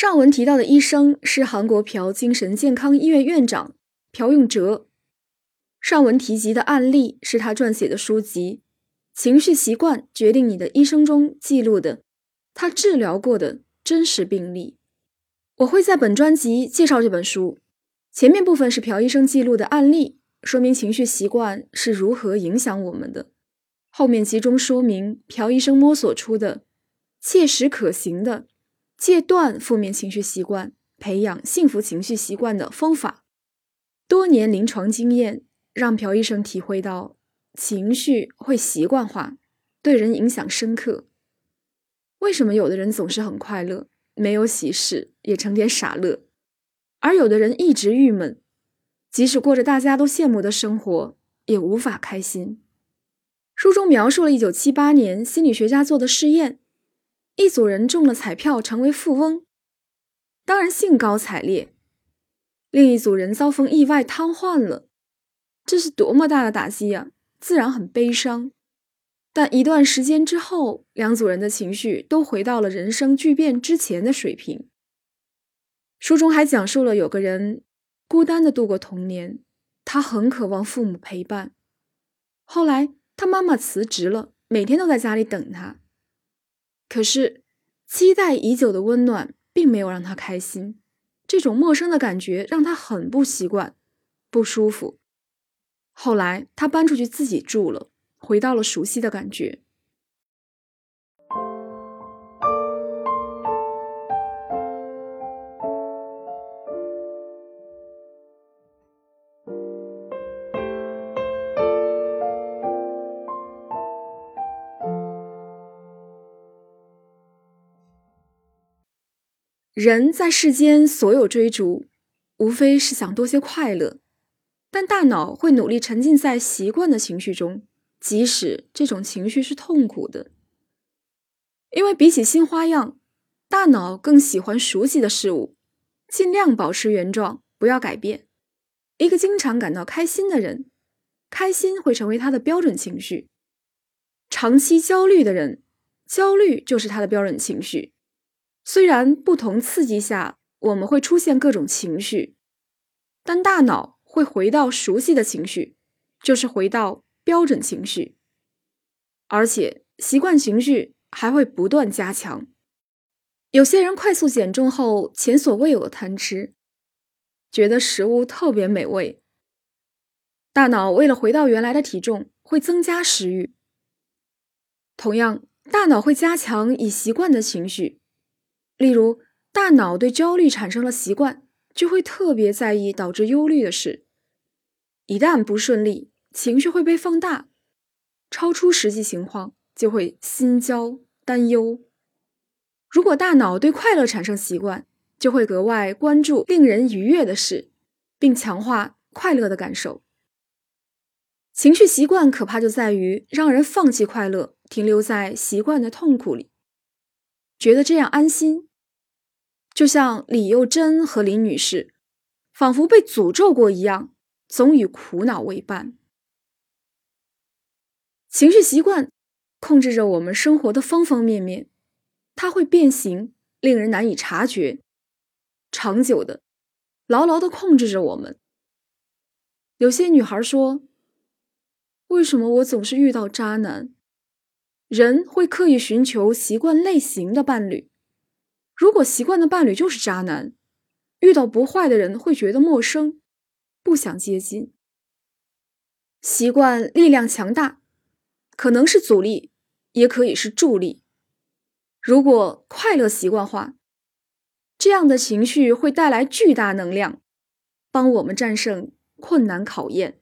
上文提到的医生是韩国朴精神健康医院院长朴永哲。上文提及的案例是他撰写的书籍《情绪习惯决定你的一生》中记录的他治疗过的真实病例。我会在本专辑介绍这本书。前面部分是朴医生记录的案例，说明情绪习惯是如何影响我们的；后面集中说明朴医生摸索出的切实可行的。戒断负面情绪习惯，培养幸福情绪习惯的方法。多年临床经验让朴医生体会到，情绪会习惯化，对人影响深刻。为什么有的人总是很快乐，没有喜事也成天傻乐，而有的人一直郁闷，即使过着大家都羡慕的生活，也无法开心？书中描述了一九七八年心理学家做的试验。一组人中了彩票，成为富翁，当然兴高采烈；另一组人遭逢意外瘫痪了，这是多么大的打击呀！自然很悲伤。但一段时间之后，两组人的情绪都回到了人生巨变之前的水平。书中还讲述了有个人孤单的度过童年，他很渴望父母陪伴。后来他妈妈辞职了，每天都在家里等他。可是，期待已久的温暖并没有让他开心，这种陌生的感觉让他很不习惯、不舒服。后来，他搬出去自己住了，回到了熟悉的感觉。人在世间所有追逐，无非是想多些快乐，但大脑会努力沉浸在习惯的情绪中，即使这种情绪是痛苦的。因为比起新花样，大脑更喜欢熟悉的事物，尽量保持原状，不要改变。一个经常感到开心的人，开心会成为他的标准情绪；长期焦虑的人，焦虑就是他的标准情绪。虽然不同刺激下我们会出现各种情绪，但大脑会回到熟悉的情绪，就是回到标准情绪，而且习惯情绪还会不断加强。有些人快速减重后，前所未有的贪吃，觉得食物特别美味，大脑为了回到原来的体重，会增加食欲。同样，大脑会加强已习惯的情绪。例如，大脑对焦虑产生了习惯，就会特别在意导致忧虑的事。一旦不顺利，情绪会被放大，超出实际情况就会心焦担忧。如果大脑对快乐产生习惯，就会格外关注令人愉悦的事，并强化快乐的感受。情绪习惯可怕就在于让人放弃快乐，停留在习惯的痛苦里，觉得这样安心。就像李幼珍和林女士，仿佛被诅咒过一样，总与苦恼为伴。情绪习惯控制着我们生活的方方面面，它会变形，令人难以察觉，长久的、牢牢的控制着我们。有些女孩说：“为什么我总是遇到渣男？”人会刻意寻求习惯类型的伴侣。如果习惯的伴侣就是渣男，遇到不坏的人会觉得陌生，不想接近。习惯力量强大，可能是阻力，也可以是助力。如果快乐习惯化，这样的情绪会带来巨大能量，帮我们战胜困难考验。